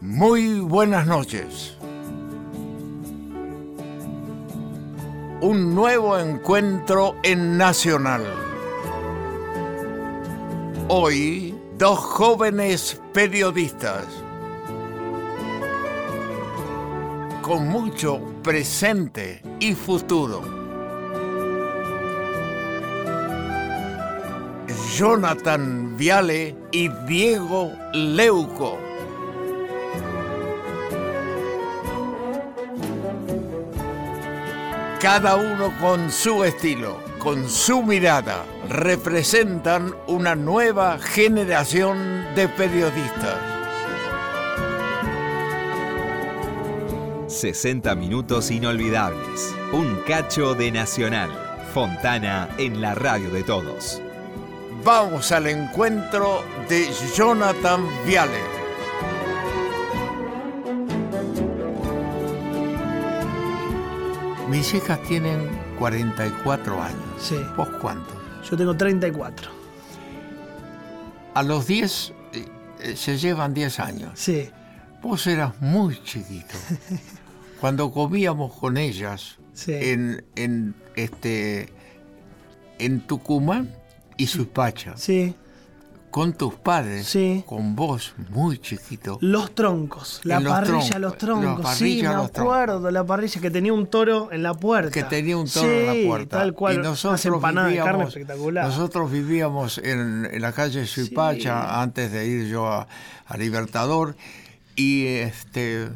Muy buenas noches. Un nuevo encuentro en Nacional. Hoy, dos jóvenes periodistas con mucho presente y futuro. Jonathan Viale y Diego Leuco. Cada uno con su estilo, con su mirada, representan una nueva generación de periodistas. 60 minutos inolvidables. Un cacho de Nacional. Fontana en la radio de todos. Vamos al encuentro de Jonathan Viale. Mis hijas tienen 44 años. Sí. ¿Vos cuántos? Yo tengo 34. A los 10 eh, eh, se llevan 10 años. Sí. Vos eras muy chiquito. Cuando comíamos con ellas Sí. en, en, este, en Tucumán y Suipacha, Sí. con tus padres, Sí. con vos muy chiquito. Los troncos. La los parrilla, troncos, los troncos. parrilla, sí, me troncos. acuerdo. La parrilla que tenía un toro en la puerta. que tenía un toro Sí, en la puerta. Tal cual. Y nosotros empanadas de carne vivíamos, espectacular. nosotros vivíamos en, en la calle Suipacha antes de ir yo a, a Libertador y este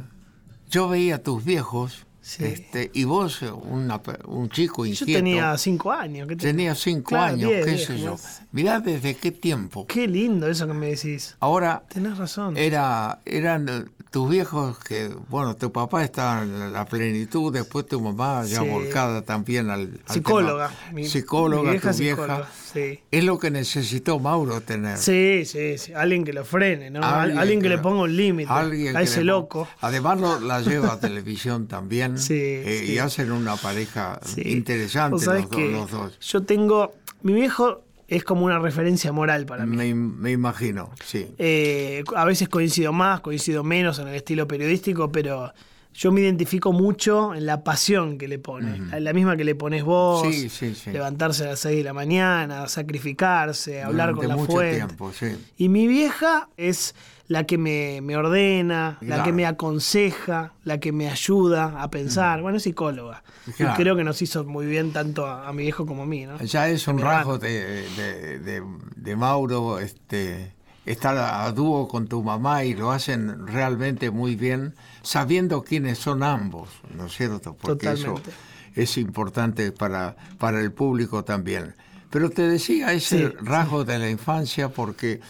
yo veía a tus viejos Sí. este, y vos una un chico Yo inquieto. tenía 5 años. ¿qué te- tenía cinco Claro, años, diez, qué diez, sé yo. Mirá desde qué tiempo. Qué lindo eso que me decís. Ahora Tenés razón. era, eran tus viejos que, bueno, tu papá estaba en la plenitud, después tu mamá ya Sí. volcada también al, al psicóloga. Mi- psicóloga, mi vieja tu vieja. Sí. Es lo que necesitó Mauro tener. Sí, sí, sí. Alguien que lo frene, ¿no? Alguien Alguien, que, que le ponga un límite a ese le- loco. Además lo- la lleva a televisión también. Sí, eh. Y hacen una pareja interesante los, que los dos. Yo tengo. Mi viejo es como una referencia moral para mí. Me, me imagino, sí. Eh, a veces coincido más, coincido menos en el estilo periodístico, pero yo me identifico mucho en la pasión que le pone. la, la misma que le pones vos. Sí, sí, sí. Levantarse a las 6 de la mañana, sacrificarse, hablar Durante con la mucho fuente. tiempo, sí. Y mi vieja es la que me, me ordena, la que me aconseja, la que me ayuda a pensar. Bueno, es psicóloga. Claro. Y creo que nos hizo muy bien tanto a, a mi viejo como a mí, ¿no? Ya es un rasgo de, de- de- de Mauro este, estar a dúo con tu mamá y lo hacen realmente muy bien, sabiendo quiénes son ambos, ¿no es cierto? Porque Totalmente. eso es importante para, para el público también. Pero te decía ese Sí, rasgo de la infancia porque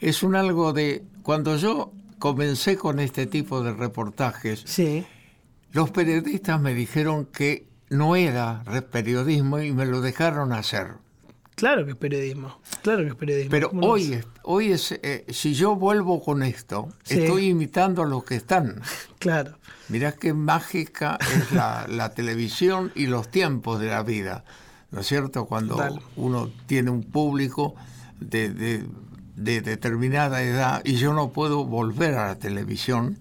es un algo de... Cuando yo comencé con este tipo de reportajes, Sí, los periodistas me dijeron que no era periodismo y me lo dejaron hacer. claro que es periodismo. Claro que es periodismo. Pero ¿Cómo no hoy, es? hoy es, eh, si yo vuelvo con esto, Sí. estoy imitando a los que están. Claro. Mirá qué mágica es la, la televisión y los tiempos de la vida, ¿no es cierto? Cuando uno tiene un público de, de- de determinada edad y yo no puedo volver a la televisión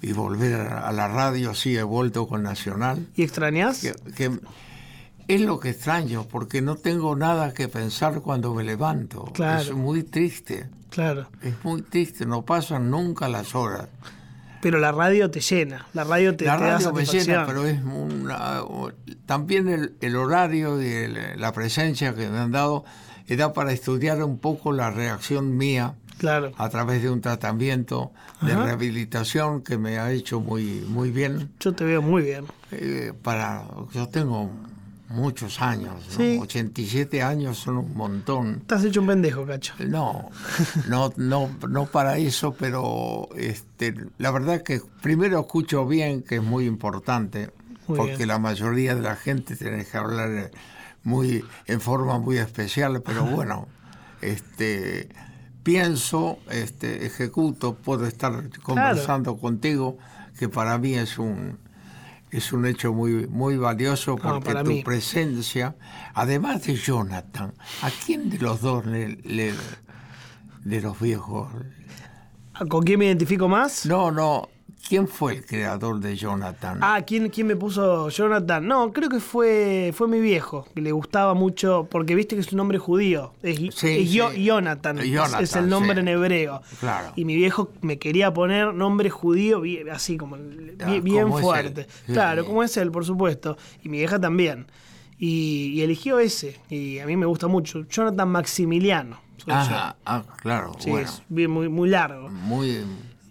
y volver a, la radio, sí he vuelto con Nacional, ¿Y extrañas? que, que es lo que extraño, porque no tengo nada que pensar cuando me levanto. Claro. Es muy triste, Claro. es muy triste, no pasan nunca las horas. Pero la radio te llena. La radio te, la te da radio me llena, pero es una, también el, el horario y el- la presencia que me han dado eh, da para estudiar un poco la reacción mía Claro. a través de un tratamiento de Ajá. rehabilitación que me ha hecho muy muy bien. Yo te veo muy bien. Eh, para yo tengo muchos años, ¿no? Sí. 87 años son un montón. Estás hecho un pendejo, cacho. No, no, no, no para eso, pero este, la verdad que primero escucho bien, que es muy importante, Muy porque bien. la mayoría de la gente tiene que hablar eh, muy, en forma muy especial, pero bueno, este, pienso, este, ejecuto, puedo estar conversando contigo, que para mí es un es un hecho muy, muy valioso porque tu mí. presencia, además de Jonathan, ¿a quién de los dos le, le- de los viejos? ¿Con quién me identifico más? No, no, ¿quién fue el creador de Jonathan? Ah, ¿quién, ¿quién me puso Jonathan? No, creo que fue, fue mi viejo, que le gustaba mucho, porque viste que es un nombre judío. Es, Sí, es Yo- sí. Jonathan, es- Jonathan, es el nombre sí. en hebreo. Claro. Y mi viejo me quería poner nombre judío bien- así como bien, Ah, bien fuerte. Claro, como es él, por supuesto. Y mi vieja también. Y, y eligió ese. Y a mí me gusta mucho. Jonathan Maximiliano. Ah, claro. Sí, bueno, es bien, muy, muy largo. muy...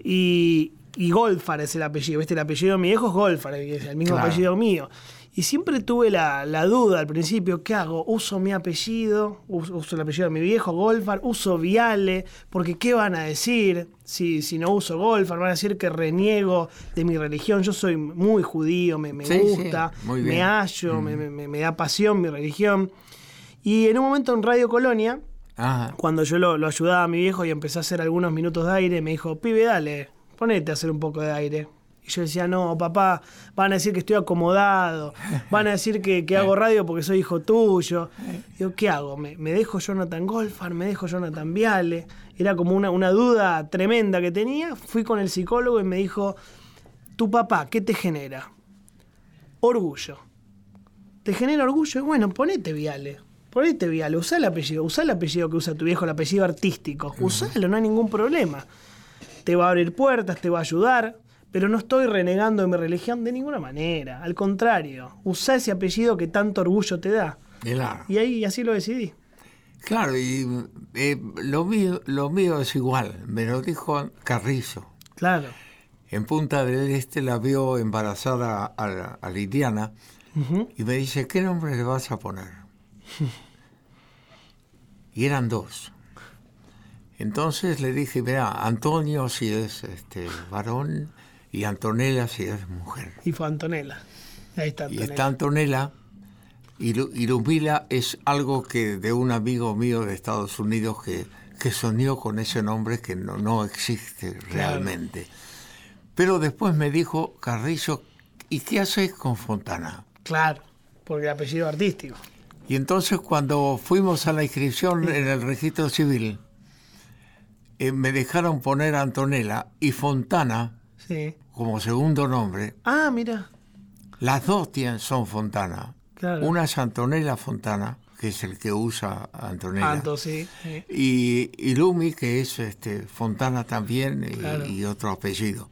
Y, y Golfar es el apellido, ¿viste? El apellido de mi viejo es Golfar, es el mismo Claro. apellido mío. Y siempre tuve la, la duda al principio, ¿qué hago? ¿Uso mi apellido? ¿Uso, uso el apellido de mi viejo, Golfar? ¿Uso Viale? Porque ¿qué van a decir si, si no uso Golfar? Van a decir que reniego de mi religión. Yo soy muy judío, me, me Sí, gusta, me hallo, me, me- me da pasión mi religión. Y en un momento en Radio Colonia, Ajá. cuando yo lo, lo ayudaba a mi viejo y empecé a hacer algunos minutos de aire, me dijo, pibe, dale, ponete a hacer un poco de aire. Y yo decía, no, papá, van a decir que estoy acomodado, van a decir que, que hago radio porque soy hijo tuyo. Digo, ¿qué hago? ¿Me, me dejo Jonathan Golfar? ¿Me dejo Jonathan Viale? Era como una, una duda tremenda que tenía. Fui con el psicólogo y me dijo, tu papá, ¿qué te genera? Orgullo. ¿Te genera orgullo? Y bueno, ponete Viale. Ponete Viale, usá el apellido, usá el apellido que usa tu viejo, el apellido artístico. Usalo, no hay ningún problema. Te va a abrir puertas, te va a ayudar, pero no estoy renegando de mi religión de ninguna manera. Al contrario, usá ese apellido que tanto orgullo te da. Claro. Y ahí así lo decidí. Claro, y eh, lo, mío, lo mío es igual, me lo dijo Carrizo. Claro. En Punta del Este la vio embarazada a, a Liliana Ujú. y me dice, ¿qué nombre le vas a poner? Y eran dos. Entonces le dije, mira, Antonio si es este varón y Antonella si es mujer. Y fue Antonella. Ahí está Y Antonella. está Antonella y, Lu- y Lumila es algo que de un amigo mío de Estados Unidos que, que soñó con ese nombre que no, no existe realmente. Pero después me dijo, Carrizo, ¿y qué haces con Fontana? Claro, porque el apellido artístico. Y entonces cuando fuimos a la inscripción en el registro civil, eh, me dejaron poner Antonella y Fontana Sí. como segundo nombre. Ah, mira. Las dos tienen, son Fontana. Claro. Una es Antonella Fontana, que es el que usa Antonella. Anto, sí. sí. Y, y Lumi, que es este, Fontana también, y, Claro. y otro apellido.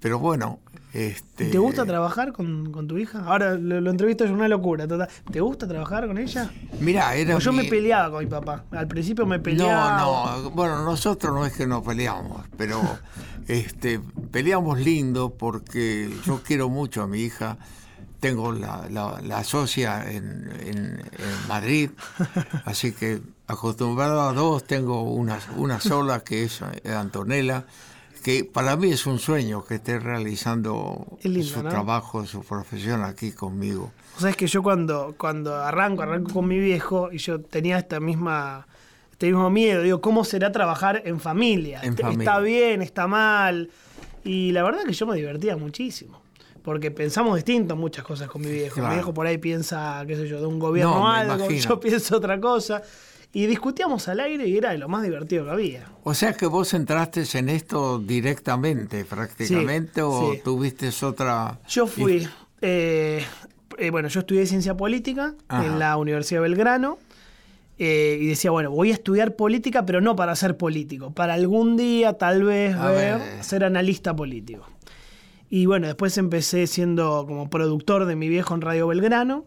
Pero bueno, este, ¿Te gusta trabajar con, con tu hija? Ahora lo, lo entrevisto es una locura total. ¿Te gusta trabajar con ella? Mira, era yo mi- me peleaba con mi papá. Al principio me peleaba. No, no, bueno, nosotros no es que nos peleamos, pero este, peleamos lindo porque yo quiero mucho a mi hija. Tengo la, la, la socia en, en- en Madrid, así que acostumbrado a dos, tengo una, una sola que es Antonella, que para mí es un sueño que esté realizando Es lindo, su ¿no? trabajo, su profesión aquí conmigo. O sea, es que yo cuando, cuando arranco, arranco con mi viejo y yo tenía esta misma, este mismo miedo. Digo, ¿cómo será trabajar en familia? En Est- familia. ¿Está bien? ¿Está mal? Y la verdad que yo me divertía muchísimo. Porque pensamos distinto muchas cosas con mi viejo. Claro. Mi viejo por ahí piensa, qué sé yo, de un gobierno No, algo, yo pienso otra cosa. Y discutíamos al aire y era de lo más divertido que había. O sea que vos entraste en esto directamente, prácticamente, o sí. tuviste otra... Yo fui, eh, eh, bueno, yo estudié ciencia política Ajá. en la Universidad de Belgrano eh, y decía, bueno, voy a estudiar política, pero no para ser político, para algún día tal vez A ver, ver. ser analista político. Y bueno, después empecé siendo como productor de mi viejo en Radio Belgrano,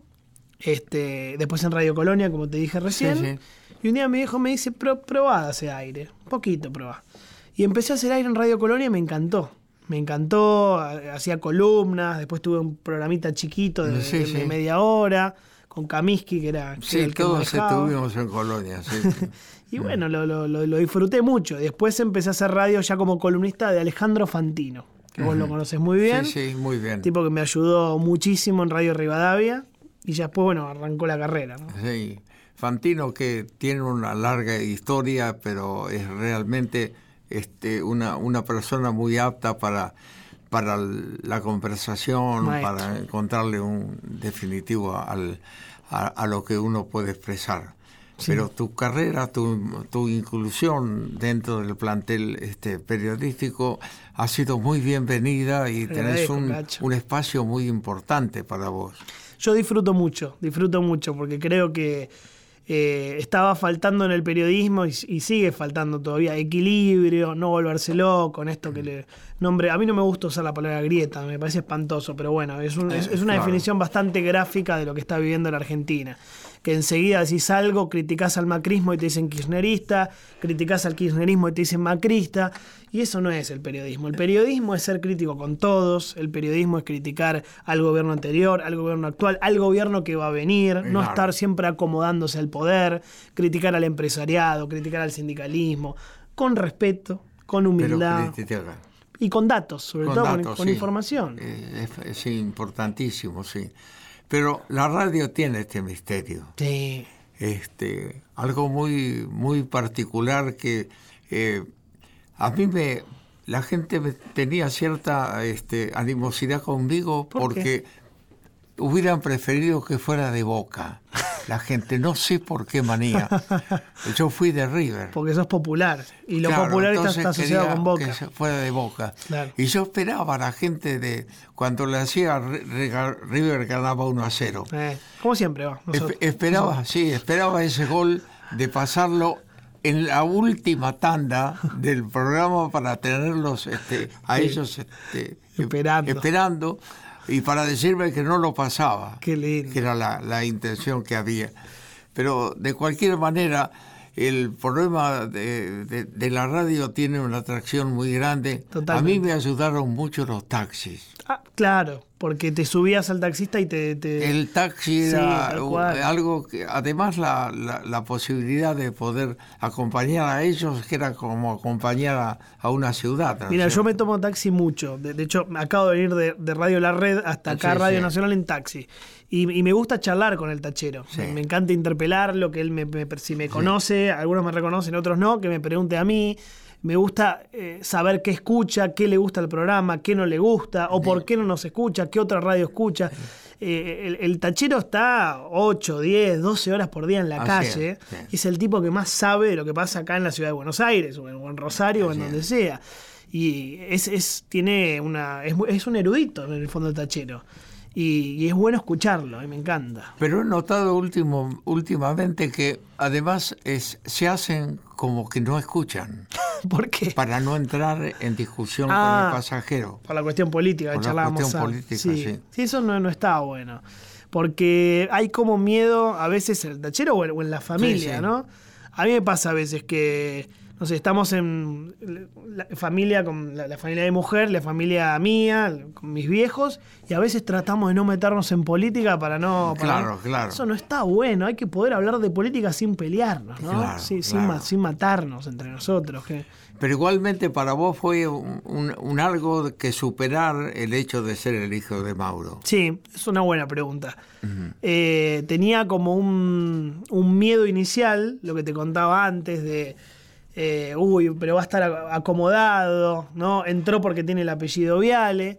este, después en Radio Colonia, como te dije recién. sí. Y un día mi viejo me dice, Pro, probá ese aire, un poquito probá. Y empecé a hacer aire en Radio Colonia y me encantó. Me encantó, ha- hacía columnas, después tuve un programita chiquito de, Sí, de- sí. de media hora, con Kaminsky, que era, que Sí, era el que todos estuvimos en Colonia, sí. Y bueno, lo, lo- lo- lo disfruté mucho. Después empecé a hacer radio ya como columnista de Alejandro Fantino, que vos lo conoces muy bien. Sí, sí, muy bien. Tipo que me ayudó muchísimo en Radio Rivadavia. Y ya después, bueno, arrancó la carrera. ¿no? Sí. Fantino que tiene una larga historia, pero es realmente este, una, una persona muy apta para, para la conversación, Maestro. para encontrarle un definitivo al, a, a lo que uno puede expresar. Pero tu carrera, tu, tu inclusión dentro del plantel este, periodístico ha sido muy bienvenida y tenés un, un espacio muy importante para vos. Yo disfruto mucho, disfruto mucho, porque creo que eh, estaba faltando en el periodismo y, y sigue faltando todavía equilibrio, no volverse loco con esto que le nombre. A mí no me gusta usar la palabra grieta, me parece espantoso, pero bueno, es, un- es- Eh, es una definición bastante gráfica de lo que está viviendo la Argentina. Que enseguida decís algo, criticás al macrismo y te dicen kirchnerista, criticás al kirchnerismo y te dicen macrista, y eso no es el periodismo. El periodismo es ser crítico con todos, el periodismo es criticar al gobierno anterior, al gobierno actual, al gobierno que va a venir, no estar siempre acomodándose al poder, criticar al empresariado, criticar al sindicalismo, con respeto, con humildad y con datos, sobre con todo con- datos, con, sí. información. Eh, Es, es importantísimo, sí. Pero la radio tiene este misterio. Sí. este, algo muy, muy particular que eh, a mí me, la gente me tenía cierta este, animosidad conmigo ¿Por porque hubieran preferido que fuera de Boca. La gente, no sé por qué manía. Yo fui de River. Porque sos popular. Y lo Claro, popular está, asociado con Boca. Que fuera de Boca. Claro. Y yo esperaba a la gente de cuando le hacía Ri- Ri- River ganaba 1 a 0. Eh, como siempre va. nosotros. Espe- esperaba, sí, esperaba ese gol de pasarlo en la última tanda del programa para tenerlos este, a Sí. ellos este, Esperando. esperando y para decirme que no lo pasaba, Qué lindo. que era la, la intención que había. Pero de cualquier manera, el problema de, de- de la radio tiene una atracción muy grande. A mí me ayudaron mucho los taxis. Ah, claro, porque te subías al taxista y te... te- El taxi era algo que, además la, la, la posibilidad de poder acompañar a ellos, que era como acompañar a, a una ciudad. ¿no es Mira, yo me tomo taxi mucho. De, de hecho, me acabo de venir de, de Radio La Red hasta acá, Sí, Radio sí. Nacional en taxi. Y, y me gusta charlar con el tachero. Sí. Me, me encanta interpelarlo, que él me, me- si me conoce, algunos me reconocen, otros no, que me pregunte a mí. Me gusta eh, saber qué escucha, qué le gusta al programa, qué no le gusta, o por qué no nos escucha, qué otra radio escucha. Eh, el, el tachero está 8, 10, 12 horas por día en la Así es, calle. sí. Y es el tipo que más sabe de lo que pasa acá en la ciudad de Buenos Aires, o en, o en Rosario, o en donde es. sea. Y es, es, tiene una, es, es un erudito en el fondo el tachero. Y, y es bueno escucharlo, y me encanta. Pero he notado último, últimamente que además es, se hacen como que no escuchan, ¿Por qué? para no entrar en discusión Ah. con el pasajero. Por la cuestión política Por la cuestión antes. política, sí. sí, eso no, no está bueno. Porque hay como miedo a veces en el tachero o en, o en la familia, sí. ¿no? A mí me pasa a veces que, no sé, estamos en la familia con la, la familia de mujer, la familia mía, con mis viejos, y a veces tratamos de no meternos en política para no... para Claro, claro. Eso no está bueno, hay que poder hablar de política sin pelearnos, ¿no? Claro, Sí, Sin, ma- sin matarnos entre nosotros. que- Pero igualmente para vos fue un, un- un algo que superar el hecho de ser el hijo de Mauro. Sí, es una buena pregunta. Eh, tenía como un, un miedo inicial, lo que te contaba antes, de, eh, uy, pero va a estar acomodado, ¿no? Entró porque tiene el apellido Viale.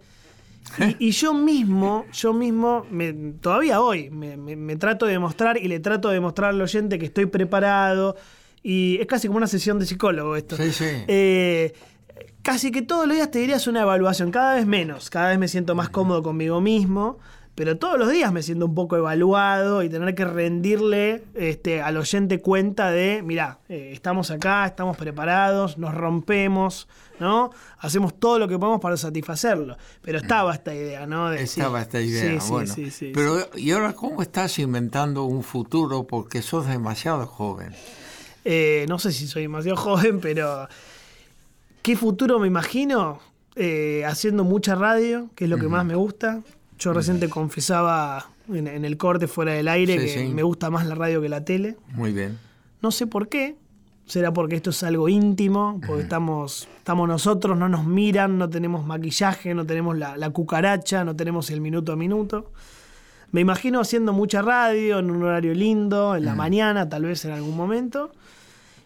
Y, y yo mismo, yo mismo, me- todavía hoy, me, me- me trato de demostrar y le trato de demostrar al oyente que estoy preparado. Y es casi como una sesión de psicólogo esto. Sí, sí. Eh, casi que todos los días te dirías una evaluación, cada vez menos, cada vez me siento más cómodo conmigo mismo, pero todos los días me siento un poco evaluado y tener que rendirle este, al oyente cuenta de, mira, estamos acá, estamos preparados, nos rompemos, ¿no? Hacemos todo lo que podemos para satisfacerlo. Pero estaba esta idea, ¿no? De, sí, Estaba esta idea, sí, sí, bueno. sí, sí, Pero, ¿y ahora cómo estás inventando un futuro? Porque sos demasiado joven. Eh, no sé si soy demasiado joven, pero ¿qué futuro me imagino? Eh, haciendo mucha radio, que es lo que más me gusta. Yo recién te confesaba en, en el corte fuera del aire Sí, que sí. me gusta más la radio que la tele. Muy bien. No sé por qué. Será porque esto es algo íntimo, porque estamos, estamos nosotros, no nos miran, no tenemos maquillaje, no tenemos la, la cucaracha, no tenemos el minuto a minuto. Me imagino haciendo mucha radio en un horario lindo, en la mañana, tal vez en algún momento.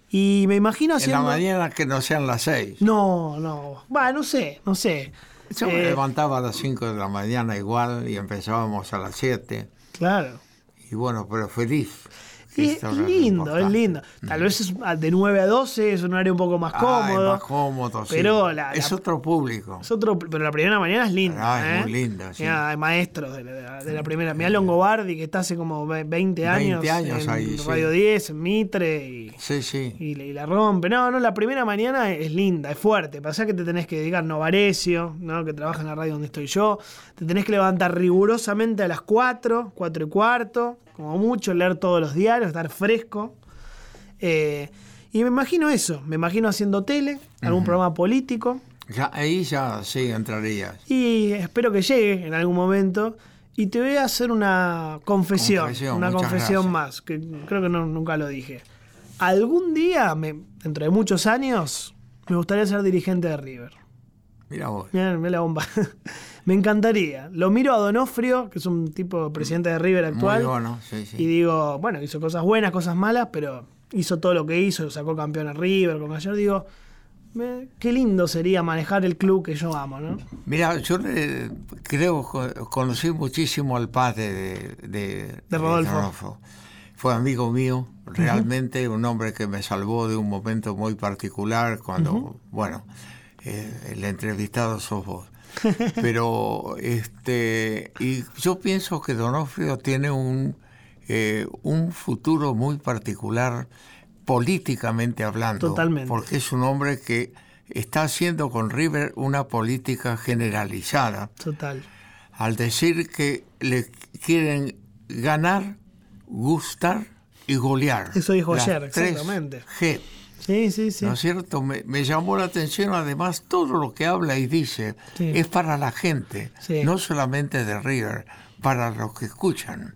Y me imagino En haciendo. la mañana que no sean las seis. No, no. Va, no sé, no sé. Yo me Eh, levantaba a las 5 de la mañana igual y empezábamos a las 7. Claro. Y bueno, pero feliz. Es lindo, es lindo. Tal vez es ah, de 9 a 12 es un horario un poco más cómodo. más cómodo, sí. pero la- es la- otro público. Es otro, pero la primera mañana es linda. Ah, es ¿eh? muy linda, sí. Mirá, hay maestros de la, de primera. Mirá Longobardi, que está hace como ve- 20 años, 20 años en ahí, sí. Radio 10, en Mitre, y, Sí, sí. y la rompe. No, no, la primera mañana es linda, es fuerte. Pasa que te tenés que dedicar Novarecio, ¿no? que trabaja en la radio donde estoy yo. Te tenés que levantar rigurosamente a las 4, 4 y cuarto, como mucho, leer todos los diarios, estar fresco. Eh, y me imagino eso, me imagino haciendo tele, algún programa político. Ya, ahí ya sí entrarías. Y espero que llegue en algún momento. Y te voy a hacer una confesión, Confesión, una confesión gracias. más, que creo que no- nunca lo dije. Algún día, me- dentro de muchos años, me gustaría ser dirigente de River. Mira vos. Mirá, mirá la bomba. me encantaría. Lo miro a Donofrio, que es un tipo presidente de River actual. Muy bueno, sí, sí. Y digo, bueno, hizo cosas buenas, cosas malas, pero hizo todo lo que hizo, sacó campeón a River con Gallardo. Digo, me- qué lindo sería manejar el club que yo amo, ¿no? Mira, yo le- creo conocí muchísimo al padre de, de, De Rodolfo. Fue amigo mío, realmente un hombre que me salvó de un momento muy particular cuando, bueno, el entrevistado sos vos. Pero, este, y yo pienso que Donofrio tiene un, eh, un futuro muy particular políticamente hablando. Totalmente. Porque es un hombre que está haciendo con River una política generalizada Total. al decir que le quieren ganar, gustar y golear. Eso dijo ayer, exactamente. G. Sí, sí, sí. ¿No es cierto? Me, me llamó la atención además todo lo que habla y dice Sí. es para la gente, Sí. no solamente de River, para los que escuchan.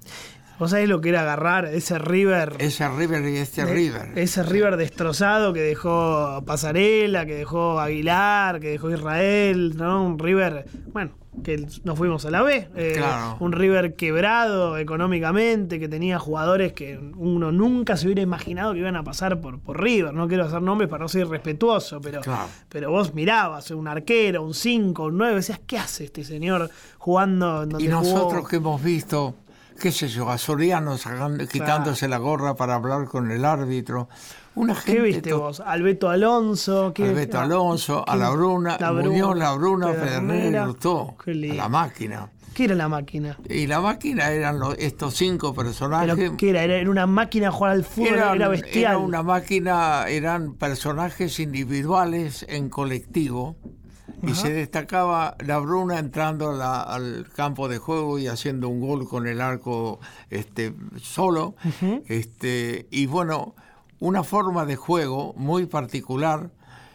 Vos sabés lo que era agarrar ese River. Ese River y este de- River. Ese River destrozado que dejó Pasarela, que dejó Aguilar, que dejó Israel, ¿no? Un River, bueno, que nos fuimos a la B. eh, Claro. Un River quebrado económicamente, que tenía jugadores que uno nunca se hubiera imaginado que iban a pasar por, por River. No quiero hacer nombres para no ser irrespetuoso, pero, Claro. pero vos mirabas un arquero, un 5, un 9, decías, ¿qué hace este señor jugando en donde Y nosotros jugó? que hemos visto, qué sé yo, a Soriano sacando- quitándose la gorra para hablar con el árbitro. Una gente ¿Qué viste vos? Alberto Alonso. ¿qué- Alberto ah, Alonso, a ¿qué- la Bruna, Muñoz, la Bruna, Pedernera. Pedernera y Lutó, Qué a lindo. la máquina. ¿Qué era la máquina? Y la máquina eran los- estos cinco personajes. ¿Pero qué era? era? una máquina a jugar al fútbol, Eran- era bestial. era una máquina, eran personajes individuales en colectivo. Y se destacaba la Bruna entrando a la- al campo de juego y haciendo un gol con el arco este, solo. este, y bueno, una forma de juego muy particular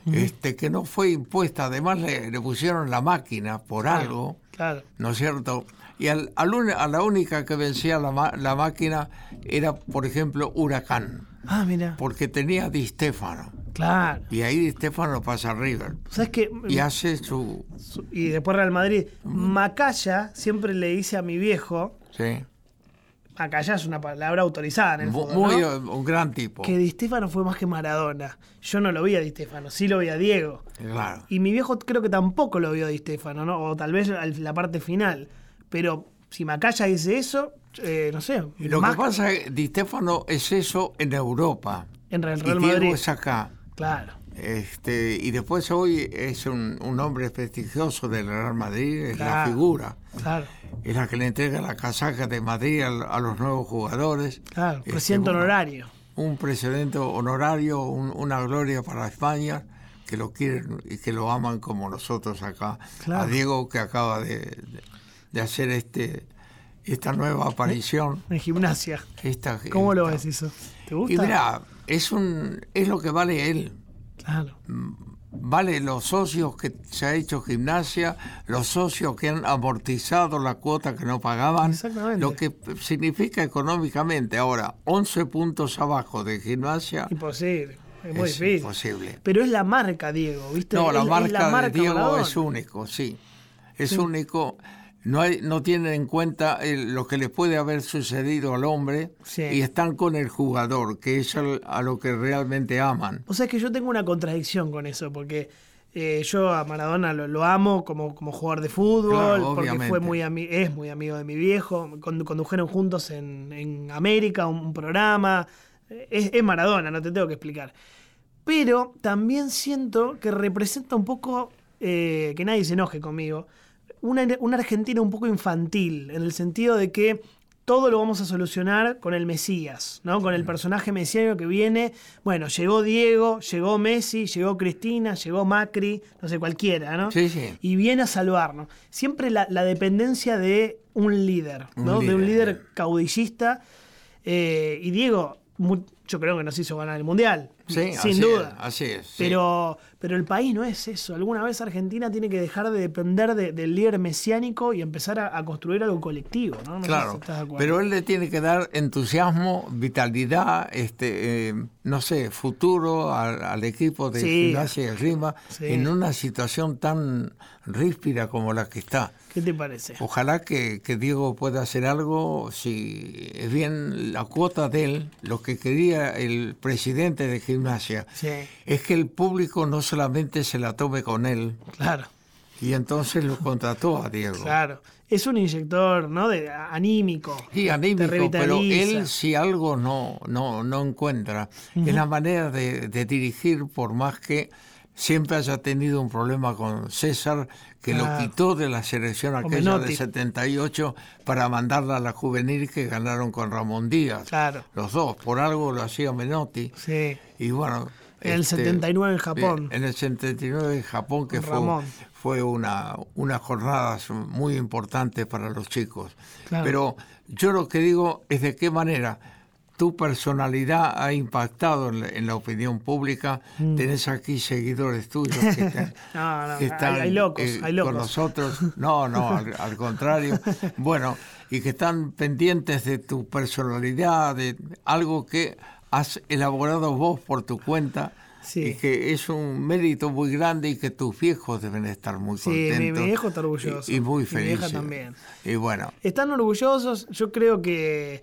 este, que no fue impuesta. Además le, le pusieron la máquina por algo. Claro. ¿no es cierto? Y al, a la única que vencía la, la máquina era, por ejemplo, Huracán, Ah, mira. porque tenía Di Stefano. Claro. Y ahí Di Stefano pasa a River. ¿Sabes qué? Y hace su... Su- Y después Real Madrid. Macaya, siempre le dice a mi viejo, Sí. Macaya es una palabra autorizada en el fútbol, Muy, ¿no? un gran tipo. Que Di Stefano fue más que Maradona. Yo no lo vi a Di Stefano, sí lo vi a Diego. Claro. Y mi viejo creo que tampoco lo vio a Di Stefano, ¿no? O tal vez la parte final. Pero si Macaya dice eso, eh, no sé. Y lo que pasa es que Di Stefano es eso en Europa. en Y Real Diego Madrid. es acá. Claro. Este, y después hoy es un, un hombre prestigioso del Real Madrid, es la figura. Claro, Es la que le entrega la casaca de Madrid a, los nuevos jugadores. claro. Este, Presidente honorario. Un presidente honorario, un- una gloria para España, que lo quieren y que lo aman como nosotros acá. Claro. A Diego que acaba de, de- de hacer este esta nueva aparición. En gimnasia. Esta, ¿Cómo lo ves eso? ¿Te gusta? Y mira, es, un, es lo que vale él. Claro. Vale los socios que se ha hecho gimnasia, los socios que han amortizado la cuota que no pagaban, lo que significa económicamente. Ahora, 11 puntos abajo de gimnasia Imposible. Es muy es difícil. imposible. Pero es la marca, Diego, ¿viste? No, la Es- es marca, de Diego Maradona. es único, sí. Es único. No, hay, no tienen en cuenta lo que le puede haber sucedido al hombre Sí. y están con el jugador, que es a lo que realmente aman. O sea, es que yo tengo una contradicción con eso, porque Eh, yo a Maradona lo, lo amo como, como jugador de fútbol, Claro, porque fue muy es muy amigo de mi viejo. Condu- condujeron juntos en, en América un, un programa. Eh, Es, es Maradona, no te tengo que explicar. Pero también siento que representa un poco, eh, que nadie se enoje conmigo, una, una Argentina un poco infantil, en el sentido de que todo lo vamos a solucionar con el Mesías, ¿no? Con el personaje mesiánico que viene. Bueno, llegó Diego, llegó Messi, llegó Cristina, llegó Macri, no sé, cualquiera, ¿no? Sí, sí. Y viene a salvarnos. Siempre la, la dependencia de un líder, Un ¿no? de un líder. caudillista. Eh, y Diego, yo creo que nos hizo ganar el Mundial. Sí, sin así duda. es, así es. sí. Pero, pero el país no es eso. Alguna vez Argentina tiene que dejar de depender de- del líder mesiánico y empezar a, a construir algo colectivo. ¿no? No sé si Claro, estás de acuerdo. pero él le tiene que dar entusiasmo, vitalidad, este, eh, no sé, futuro al, al equipo de Sí. gimnasia y Sí. en una situación tan ríspida como la que está. ¿Qué te parece? Ojalá que, que Diego pueda hacer algo, si es bien la cuota de él, lo que quería el presidente de gimnasia, Sí, es que el público no solamente se la tome con él, claro, y entonces lo contrató a Diego. claro. Es un inyector, ¿no? De, anímico. Sí, anímico, pero él si algo no, no, no encuentra, es la manera de, de dirigir, por más que siempre haya tenido un problema con César, que Claro. lo quitó de la selección aquella de 78 para mandarla a la juvenil que ganaron con Ramón Díaz. Claro. Los dos, por algo lo hacía Menotti. Sí. Y bueno. En el 79 en Japón. En el 79 en Japón, que fue, fue una, una jornada muy importante para los chicos. Claro. Pero yo lo que digo es de qué manera tu personalidad ha impactado en la, en la opinión pública. Tenés aquí seguidores tuyos que están, Mm. No, no, que hay- están, hay locos, eh, hay locos. con nosotros. No, no, al, al contrario. Bueno, y que están pendientes de tu personalidad, de algo que has elaborado vos por tu cuenta. Sí. Y que es un mérito muy grande y que tus viejos deben estar muy Sí, mi- contentos. mi viejo está orgulloso. Y, y muy Mi vieja también. Y bueno, Están orgullosos, yo creo que,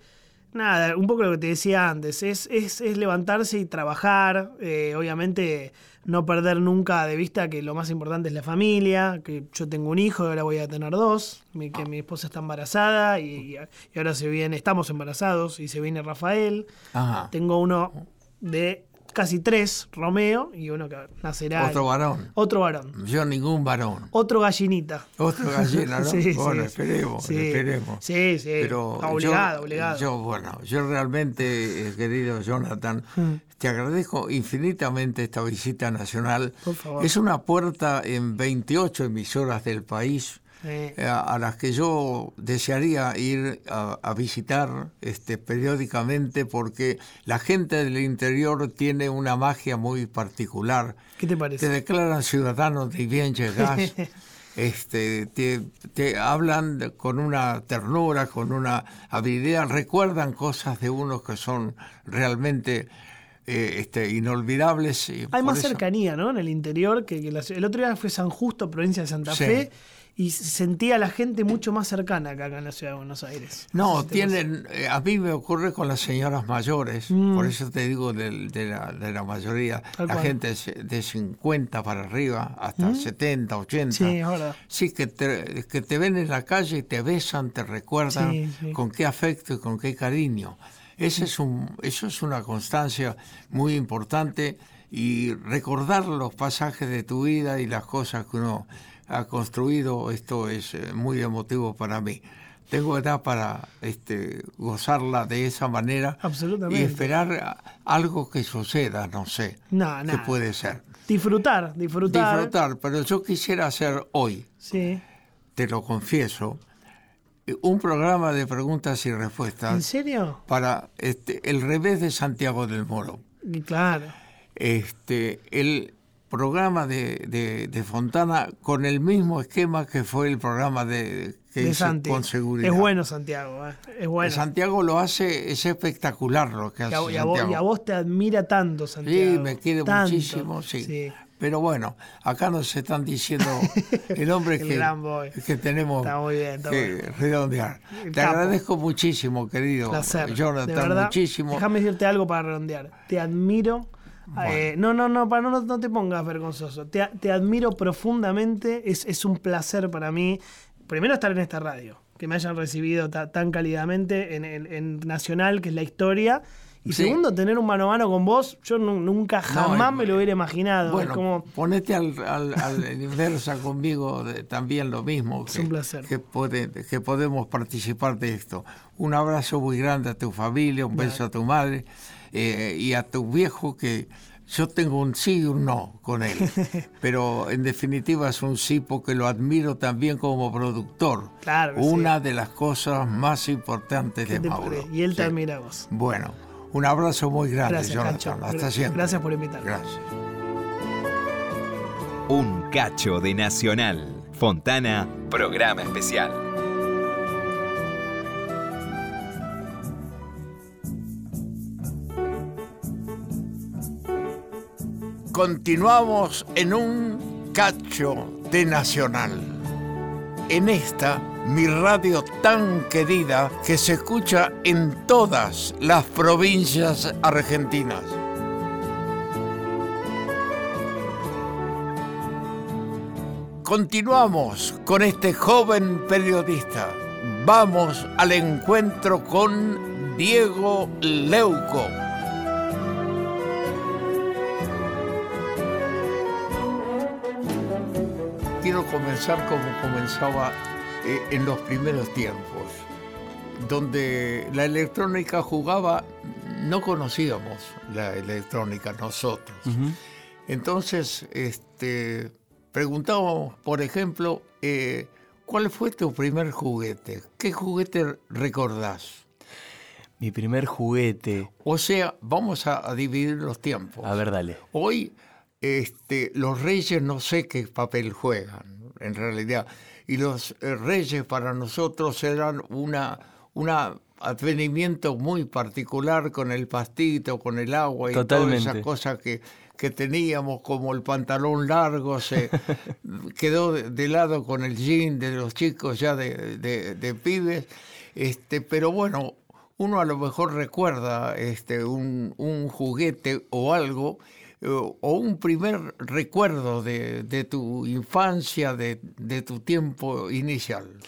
nada, un poco lo que te decía antes, es, es, es levantarse y trabajar, eh, obviamente no perder nunca de vista que lo más importante es la familia, que yo tengo un hijo y ahora voy a tener dos, mi- que mi esposa está embarazada y, y ahora se viene, estamos embarazados y se viene Rafael, ajá, tengo uno de casi tres, Romeo, y uno que nacerá. otro varón. Otro varón. Yo ningún varón. Otro gallinita. Otro gallina, ¿no? Sí, bueno, sí, esperemos, sí. esperemos. Sí, sí. Pero obligado, yo, obligado. Yo, bueno, yo realmente, eh, querido Jonathan, Mm. te agradezco infinitamente esta visita nacional. Por favor. Es una puerta en 28 emisoras del país. Sí. eh, a las que yo desearía ir a, a visitar este, periódicamente porque la gente del interior tiene una magia muy particular. ¿Qué te parece? Te declaran ciudadano de bien llegás, este, te, te hablan con una ternura, con una habilidad, recuerdan cosas de unos que son realmente eh, este, inolvidables. y Hay más eso- cercanía, ¿no? En el interior que, que la ciudad. El otro día fue San Justo, provincia de Santa Sí. Fe, y se sentía a la gente mucho más cercana que acá en la ciudad de Buenos Aires. No, tienen, eh, a mí me ocurre con las señoras mayores, Mm. por eso te digo de, la, de la mayoría, Tal la cual. gente de 50 para arriba, hasta 70, 80. Sí, verdad. Sí, que te, que te ven en la calle y te besan, te recuerdan Sí, sí. con qué afecto y con qué cariño. Ese es un, eso es una constancia muy importante y recordar los pasajes de tu vida y las cosas que uno ha construido, esto es eh, muy emotivo para mí. Tengo edad para este, gozarla de esa manera Absolutamente. y esperar algo que suceda, no sé, No, qué nada. puede ser. Disfrutar, disfrutar. Disfrutar, pero yo quisiera hacer hoy, Sí. te lo confieso, un programa de preguntas y ¿En respuestas serio? para este, el revés de Santiago del Moro. Claro. Este, el programa de, de- de Fontana con el mismo esquema que fue el programa de, que De Santi. con seguridad. Es bueno, Santiago. eh, Es bueno. Santiago lo hace, es espectacular lo que Y hace a, y a vos, Santiago. y a vos te admira tanto, Santiago. Sí, me quiere Tanto. muchísimo, sí. Pero bueno, acá nos están diciendo el hombre El que, que tenemos Está muy bien, está que redondear. El Te capo. agradezco muchísimo, querido Placer. Jonathan, muchísimo. Déjame decirte algo para redondear. Te admiro Eh, no, no, no, para, no, no te pongas vergonzoso. Te, te admiro profundamente. Es, es un placer para mí. Primero estar en esta radio, que me hayan recibido ta- tan cálidamente en, en- en Nacional, que es la historia. Y Sí. segundo, tener un mano a mano con vos, yo nu- nunca jamás me lo hubiera imaginado. Bueno, es como, ponete al, al, al inversa conmigo de- también lo mismo. Es un placer. Que, que podemos participar de esto. Un abrazo muy grande a tu familia, un beso a tu madre eh, y a tu viejo que yo tengo un sí y un no con él. Pero en definitiva es un sí porque lo admiro también como productor. Claro que sí. Una de las cosas más importantes ¿qué de te Mauro. Y él te Sí. admira a vos. Bueno, un abrazo muy grande, Gracias, Jonathan. Cacho. Hasta siempre. gracias por invitarme. Gracias. Un cacho de Nacional. Fontana, programa especial. Continuamos en un cacho de Nacional. En esta, mi radio tan querida que se escucha en todas las provincias argentinas. Continuamos con este joven periodista. Vamos al encuentro con Diego Leuco. Quiero comenzar como comenzaba eh, en los primeros tiempos, donde la electrónica jugaba, no conocíamos la electrónica nosotros. Entonces, este, preguntábamos, por ejemplo, eh, ¿cuál fue tu primer juguete? ¿Qué juguete recordás? Mi primer juguete. O sea, vamos a, a dividir los tiempos. A ver, dale. Hoy este, los reyes no sé qué papel juegan, en realidad. Y los eh, reyes para nosotros eran una, una advenimiento muy particular con el pastito, con el agua y Totalmente. todas esas cosas que, que teníamos, como el pantalón largo, se quedó de, de lado con el jean de los chicos ya de, de- de pibes. Este, pero bueno, uno a lo mejor recuerda este, un, un juguete o algo, o un primer recuerdo de, de tu infancia, de, de tu tiempo inicial.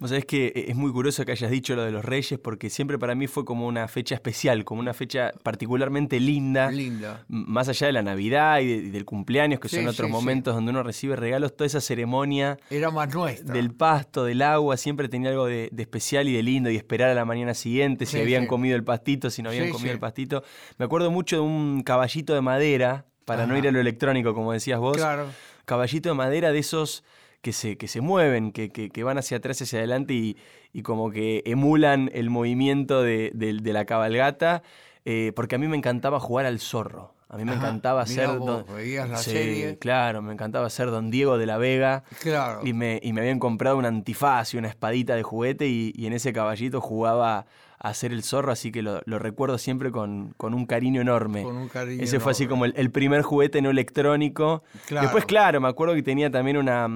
Vos sabés que es muy curioso que hayas dicho lo de los Reyes, porque siempre para mí fue como una fecha especial, como una fecha particularmente linda. Linda. Más allá de la Navidad y, de- y del cumpleaños, que Sí, son otros sí, sí. momentos donde uno recibe regalos, toda esa ceremonia Era más nuestra. del pasto, del agua, siempre tenía algo de, de especial y de lindo, y esperar a la mañana siguiente si habían comido el pastito, si no habían comido el pastito. Me acuerdo mucho de un caballito de madera, para no ir a lo electrónico, como decías vos. Claro. caballito de madera de esos que se, que se mueven, que, que- que van hacia atrás y hacia adelante y, y como que emulan el movimiento de, de- de la cabalgata, eh, porque a mí me encantaba jugar al zorro. A mí me Ajá, encantaba ser... vos, veías la serie. Claro, me encantaba ser Don Diego de la Vega. Claro. Y me, y me habían comprado un antifaz y una espadita de juguete y, y en ese caballito jugaba a ser el zorro, así que lo, lo recuerdo siempre con, con un cariño enorme. Con un cariño Ese fue así como el, el primer juguete no electrónico. Claro. Después, claro, me acuerdo que tenía también una,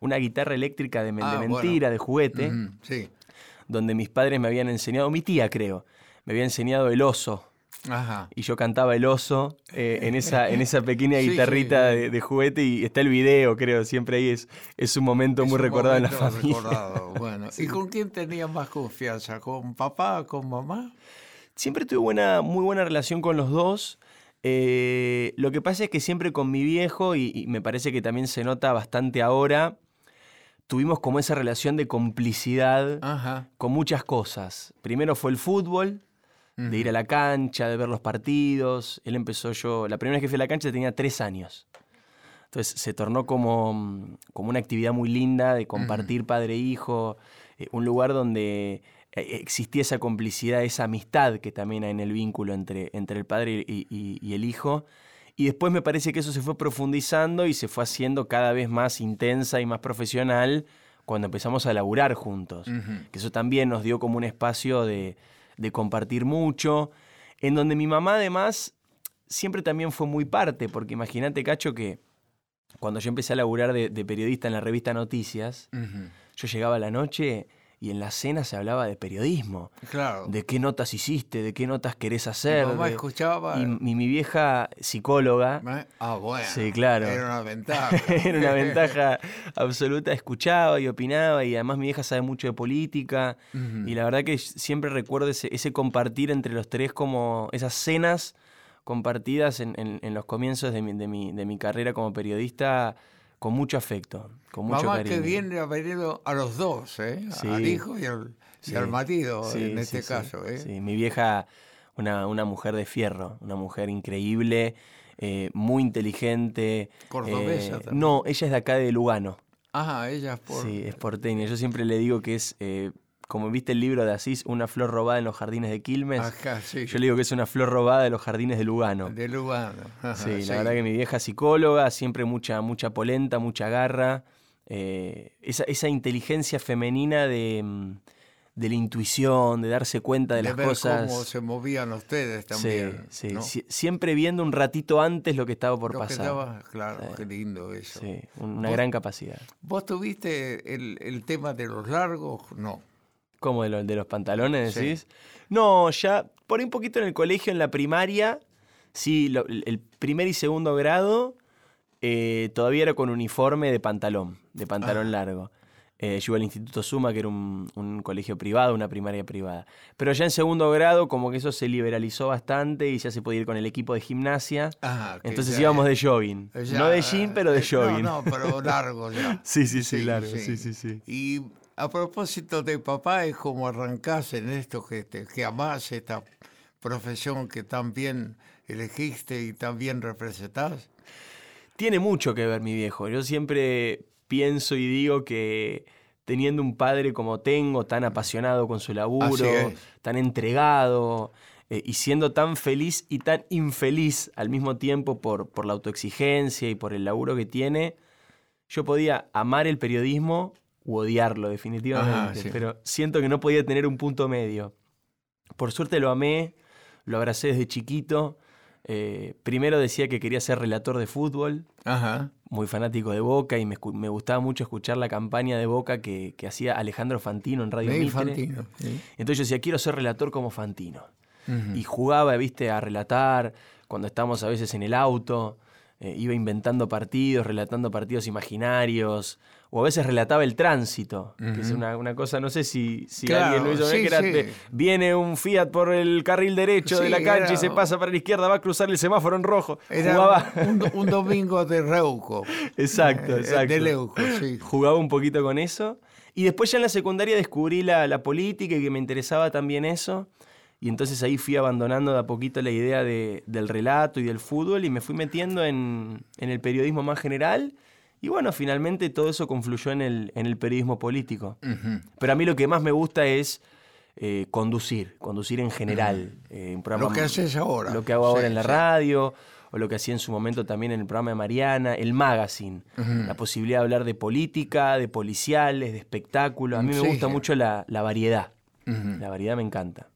una guitarra eléctrica de, Ah, bueno. mentira, de juguete, sí. donde mis padres me habían enseñado, mi tía creo, me había enseñado el oso. Ajá. Y yo cantaba el oso eh, en, esa, en esa pequeña guitarrita sí. De, de juguete y está el video, creo, siempre ahí es, es un momento Es muy un recordado en la familia. recordado, Bueno, ¿y con quién tenías más confianza? ¿Con papá, con mamá? Siempre tuve buena, muy buena relación con los dos. Eh, lo que pasa es que siempre con mi viejo, y, y me parece que también se nota bastante ahora, tuvimos como esa relación de complicidad Ajá. con muchas cosas. Primero fue el fútbol, de ir a la cancha, de ver los partidos. Él empezó yo, la primera vez que fui a la cancha tenía tres años. Entonces se tornó como, mm, como una actividad muy linda de compartir padre e hijo, eh, un lugar donde eh, existía esa complicidad, esa amistad que también hay en el vínculo entre, entre el padre y, y- y el hijo. Y después me parece que eso se fue profundizando y se fue haciendo cada vez más intensa y más profesional cuando empezamos a laburar juntos. Que eso también nos dio como un espacio de, de compartir mucho, en donde mi mamá además siempre también fue muy parte, porque imagínate, Cacho, que cuando yo empecé a laburar de, de periodista en la revista Noticias, yo llegaba a la noche y en la cena se hablaba de periodismo. Claro. De qué notas hiciste, de qué notas querés hacer. Mi mamá de- escuchaba. Y, y mi vieja psicóloga, ¿Eh? Ah, bueno. Sí, claro. Era una ventaja. era una ventaja absoluta, escuchaba y opinaba y además mi vieja sabe mucho de política y la verdad que siempre recuerdo ese, ese compartir entre los tres como esas cenas compartidas en, en- en los comienzos de mi, de, mi, de mi carrera como periodista con mucho afecto, con mucho Mamá cariño. que ha venido a los dos, ¿eh? Sí. Al hijo y al, y Sí, en este caso, ¿eh? Sí, mi vieja, una, una mujer de fierro, una mujer increíble, eh, muy inteligente. Cordobesa eh, también. No, ella es de acá de Lugano. Ajá, ella es por. Sí, es porteña. Yo siempre le digo que es, eh, como viste el libro de Asís, una flor robada en los jardines de Quilmes. Acá, sí. Yo le digo que es una flor robada de los jardines de Lugano. De Lugano. Ajá, Sí, la verdad que mi vieja psicóloga, siempre mucha, mucha polenta, mucha garra. eh, esa, esa inteligencia femenina de, mm, de la intuición, de darse cuenta de, de las ver cosas. cómo se movían ustedes Sí, también. sí, ¿no? sie- siempre viendo un ratito antes lo que estaba por Lo que pasar. estaba- claro, qué lindo eso. Sí, una gran capacidad. ¿Vos tuviste el, el tema de los largos? No. ¿Cómo de, lo- de los pantalones Sí. decís? No, ya por ahí un poquito en el colegio, en la primaria, sí, lo- el primer y segundo grado eh, todavía era con uniforme de pantalón, de pantalón largo. Eh, yo iba al Instituto Suma, que era un, un colegio privado, una primaria privada. Pero ya en segundo grado, como que eso se liberalizó bastante y ya se podía ir con el equipo de gimnasia. Ajá, que Entonces ya íbamos es- de jogging. ya- no de jean, pero de eh, jogging. No, no, pero largo ya. Sí, sí, sí, largo, sí, sí, sí. Y a propósito de papá, es como arrancás en esto que, te, que amás esta profesión que tan bien elegiste y tan bien representás. Tiene mucho que ver mi viejo. Yo siempre pienso y digo que teniendo un padre como tengo, tan apasionado con su laburo, tan entregado eh, y siendo tan feliz y tan infeliz al mismo tiempo por, por la autoexigencia y por el laburo que tiene, yo podía amar el periodismo u odiarlo definitivamente, Ajá, sí. pero siento que no podía tener un punto medio. Por suerte lo amé, lo abracé desde chiquito. Eh, primero decía que quería ser relator de fútbol, Ajá. muy fanático de Boca y me, me gustaba mucho escuchar la campaña de Boca que, que hacía Alejandro Fantino en Radio Mitre. infantino. sí. Entonces yo decía, quiero ser relator como Fantino. Y jugaba, viste, a relatar, cuando estábamos a veces en el auto, eh, iba inventando partidos, relatando partidos imaginarios, o a veces relataba el tránsito, que es una, una cosa, no sé si, si Claro, alguien lo hizo, sí, que era, sí. de- viene un Fiat por el carril derecho de Sí, la cancha y era- se pasa para la izquierda, va a cruzar el semáforo en rojo. Era Jugaba... un, un domingo de Reuco. Exacto, Eh, exacto. De Leuco, sí. Jugaba un poquito con eso. Y después ya en la secundaria descubrí la, la política y que me interesaba también eso. Y entonces ahí fui abandonando de a poquito la idea de- del relato y del fútbol y me fui metiendo en, en el periodismo más general. Y bueno, finalmente todo eso confluyó en el, en el periodismo político. Pero a mí lo que más me gusta es eh, conducir, conducir en general. eh, un programa Lo que haces ahora. lo que hago ahora en la sí. radio, o lo que hacía en su momento también en el programa de Mariana, el magazine. La posibilidad de hablar de política, de policiales, de espectáculos. A mí me Sí, gusta mucho la, la variedad. La variedad me encanta.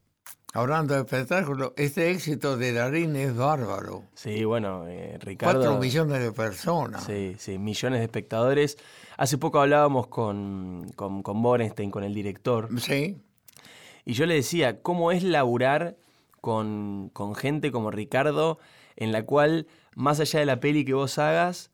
Hablando de espectáculo, este éxito de Darín es bárbaro. Sí, bueno, eh, Ricardo. Cuatro millones de personas. Sí, sí, millones de espectadores. Hace poco hablábamos con, con, con Borenstein, con el director, Sí. Y yo le decía, ¿cómo es laburar con, con gente como Ricardo, en la cual, más allá de la peli que vos hagas,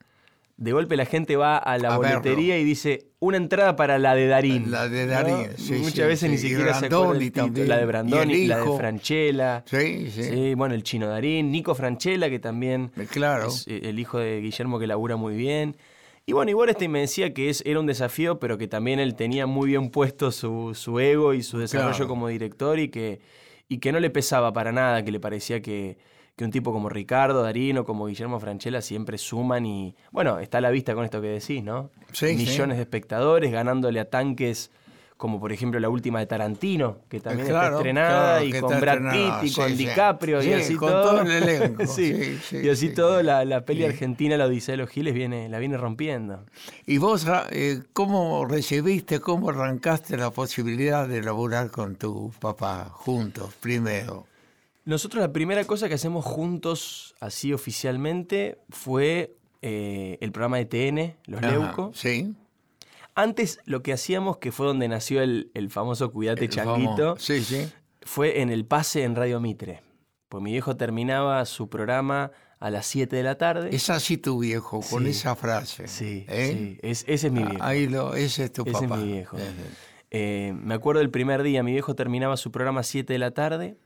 de golpe la gente va a la A boletería verlo. y dice, una entrada para la de Darín. La de ¿no? Darín, sí, Muchas sí, veces sí. ni siquiera se acuerda el título. La de Brandoni, la de. Franchella. Sí, sí. bueno, el chino Darín, Nico Franchella, que también Eh, Claro. es eh, el hijo de Guillermo que labura muy bien. Y bueno, y Borestein me decía que es, era un desafío, pero que también él tenía muy bien puesto su, su ego y su desarrollo Claro. como director y que, y que no le pesaba para nada, que le parecía que, que un tipo como Ricardo Darín o como Guillermo Franchella siempre suman y, bueno, está a la vista con esto que decís, ¿no? Sí, sí. Millones de espectadores ganándole a tanques como por ejemplo la última de Tarantino, que también está estrenada claro, y con está Brad Pitt y sí, con sí. DiCaprio y Sí, así con todo. todo el elenco, sí, y así sí. todo la, la peli argentina, la Odisea de los Giles, viene, la viene rompiendo. ¿Y vos eh, cómo recibiste, cómo arrancaste la posibilidad de laburar con tu papá juntos primero? Nosotros la primera cosa que hacemos juntos, así oficialmente, fue eh, el programa de TN, Los Ajá, Leuco. Sí. Antes lo que hacíamos, que fue donde nació el, el famoso Cuídate El Changuito, famo- Sí, sí. fue en el pase en Radio Mitre. Pues mi viejo terminaba su programa a las 7 de la tarde. Es así tu viejo, con Sí. esa frase. Sí, ¿eh? sí, es- ese es mi viejo. Ahí lo, ese es tu Ese es papá. mi viejo. Eh, Eh, me acuerdo el primer día, mi viejo terminaba su programa a 7 de la tarde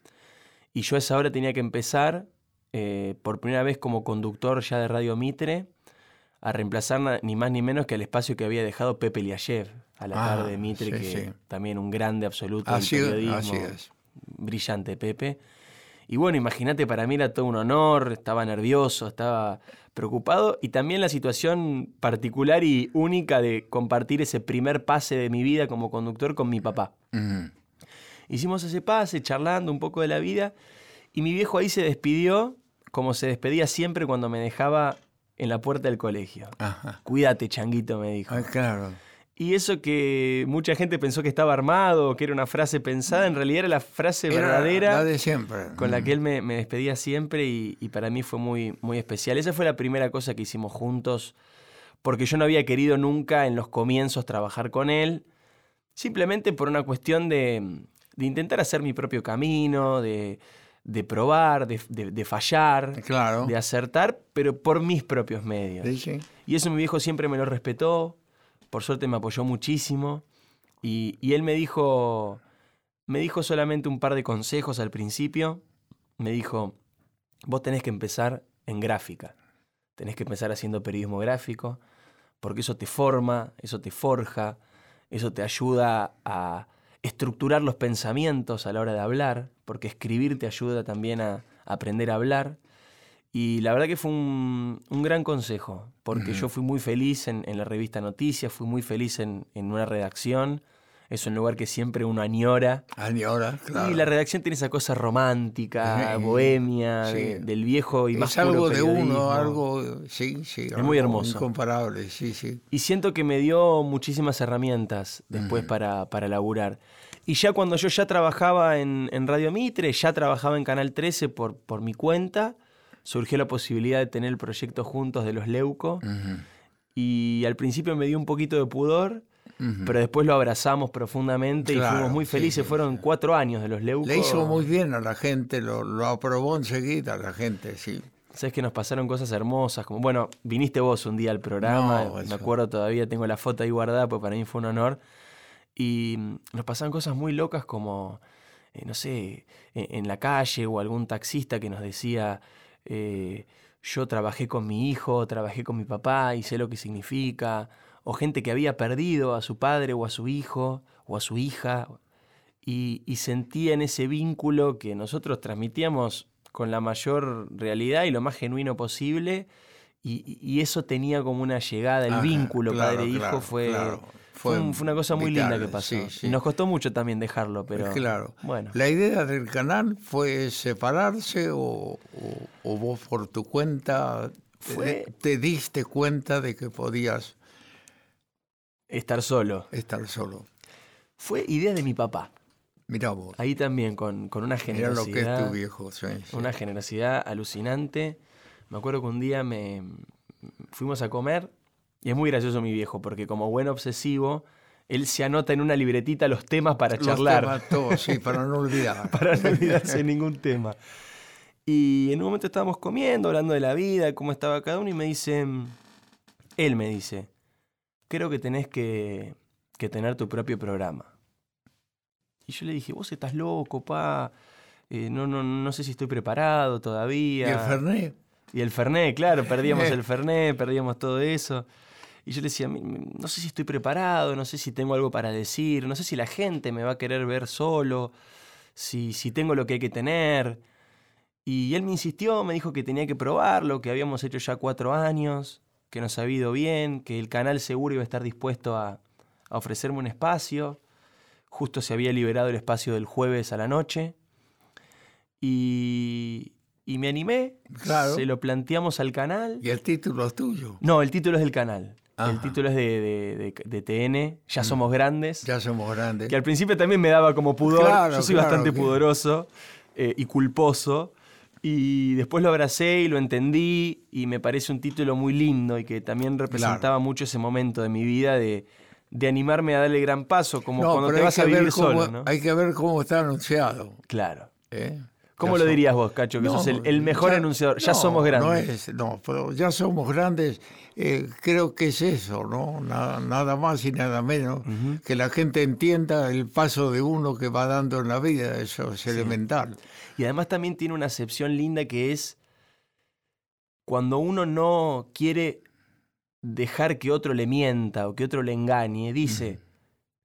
y yo a esa hora tenía que empezar eh, por primera vez como conductor ya de Radio Mitre a reemplazar ni más ni menos que el espacio que había dejado Pepe Liayev a la Ah, tarde de Mitre, sí, que sí. también un grande absoluto Así, del periodismo. así es. Brillante Pepe. Y bueno, imagínate, para mí era todo un honor, estaba nervioso, estaba preocupado y también la situación particular y única de compartir ese primer pase de mi vida como conductor con mi papá. Hicimos ese pase, charlando un poco de la vida y mi viejo ahí se despidió como se despedía siempre cuando me dejaba en la puerta del colegio. Ajá. Cuídate, changuito, me dijo. Ah, claro. Y eso que mucha gente pensó que estaba armado, que era una frase pensada, en realidad era la frase Era verdadera La de siempre. con la Mm. que él me, me despedía siempre y, y para mí fue muy, muy especial. Esa fue la primera cosa que hicimos juntos, porque yo no había querido nunca en los comienzos trabajar con él, simplemente por una cuestión de, de intentar hacer mi propio camino, de, de probar, de, de- de fallar, Claro. de acertar, pero por mis propios medios. Sí. Y eso mi viejo siempre me lo respetó, por suerte me apoyó muchísimo. Y, y él me dijo, me dijo solamente un par de consejos al principio. Me dijo, vos tenés que empezar en gráfica. Tenés que empezar haciendo periodismo gráfico, porque eso te forma, eso te forja, eso te ayuda a estructurar los pensamientos a la hora de hablar, porque escribir te ayuda también a aprender a hablar. Y la verdad que fue un, un gran consejo, porque yo fui muy feliz en, en la revista Noticias, fui muy feliz en, en una redacción. Es un lugar que siempre uno añora. Añora, claro. Y la redacción tiene esa cosa romántica, Sí, bohemia, sí. de- del viejo y más es algo puro de uno, algo, sí, sí. Es muy algo hermoso. Incomparable, sí, sí. Y siento que me dio muchísimas herramientas después para, para laburar. Y ya cuando yo ya trabajaba en, en Radio Mitre, ya trabajaba en Canal 13 por, por mi cuenta, surgió la posibilidad de tener el proyecto juntos de los Leuco. Y al principio me dio un poquito de pudor, pero después lo abrazamos profundamente y fuimos muy felices. sí, Fueron sí. cuatro años de los Leuco. Le hizo muy bien a la gente, lo, lo aprobó enseguida la gente, sí. Sabes que nos pasaron cosas hermosas, como, bueno, viniste vos un día al programa, No, me acuerdo todavía, tengo la foto ahí guardada, pues para mí fue un honor. Y mm, nos pasaron cosas muy locas como, eh, no sé, en, en la calle o algún taxista que nos decía, eh, yo trabajé con mi hijo, trabajé con mi papá y sé lo que significa. O gente que había perdido a su padre o a su hijo o a su hija y, y sentía en ese vínculo que nosotros transmitíamos con la mayor realidad y lo más genuino posible. Y, y eso tenía como una llegada, el vínculo claro, padre-hijo claro, fue, claro. fue, un- fue una cosa muy linda que pasó. sí, sí. Y nos costó mucho también dejarlo, pero claro. bueno. ¿La idea del canal fue separarse o, o- o vos por tu cuenta te diste cuenta de que podías Estar solo. estar solo? Fue idea de mi papá. Mirá vos, Ahí también, con, con una mirá lo que es generosidad. tu viejo. sí, sí. Una generosidad alucinante. Me acuerdo que un día me fuimos a comer y es muy gracioso mi viejo, porque como buen obsesivo, él se anota en una libretita los temas para Los charlar, temas todos, sí, para no olvidar. para no olvidarse ningún tema. Y en un momento estábamos comiendo, hablando de la vida, cómo estaba cada uno, y me dice, él me dice, creo que tenés que, que tener tu propio programa. Y yo le dije, vos estás loco, pa. Eh, no, no, no sé si estoy preparado ¿Y todavía. el Fernet? Y el Fernet, claro, perdíamos el Fernet, perdíamos todo eso. Y yo le decía, "Mi- mi- no sé si estoy preparado, no sé si tengo algo para decir, no sé si la gente me va a querer ver solo, si, si tengo lo que hay que tener. Y él me insistió, me dijo que tenía que probarlo, que habíamos hecho ya cuatro años, que nos había ido bien, que el canal seguro iba a estar dispuesto a, a ofrecerme un espacio. Justo se había liberado el espacio del jueves a la noche. Y, y me animé, Claro. se lo planteamos al canal. Y el título es tuyo. No, el título es del canal. El Ajá. Mm. título es de, de- de- de TN, Ya Somos Grandes. Ya somos grandes. Que al principio también me daba como pudor. Claro, Yo soy claro, bastante que- pudoroso eh, y culposo. Y después lo abracé y lo entendí. Y me parece un título muy lindo y que también representaba mucho ese momento de mi vida de, de animarme a darle el gran paso, como No, cuando te vas a vivir cómo- solo, ¿no? Hay que ver cómo está anunciado. Claro. ¿eh? ¿Cómo Ya lo dirías vos, Cacho? Que sos el, el mejor ya- anunciador. Ya no, somos grandes. No, es, no, pero ya somos grandes. eh, creo que es eso, ¿no? Nada, nada más y nada menos. Que la gente entienda el paso de uno que va dando en la vida. Eso es elemental. Y además también tiene una acepción linda que es cuando uno no quiere dejar que otro le mienta o que otro le engañe, dice,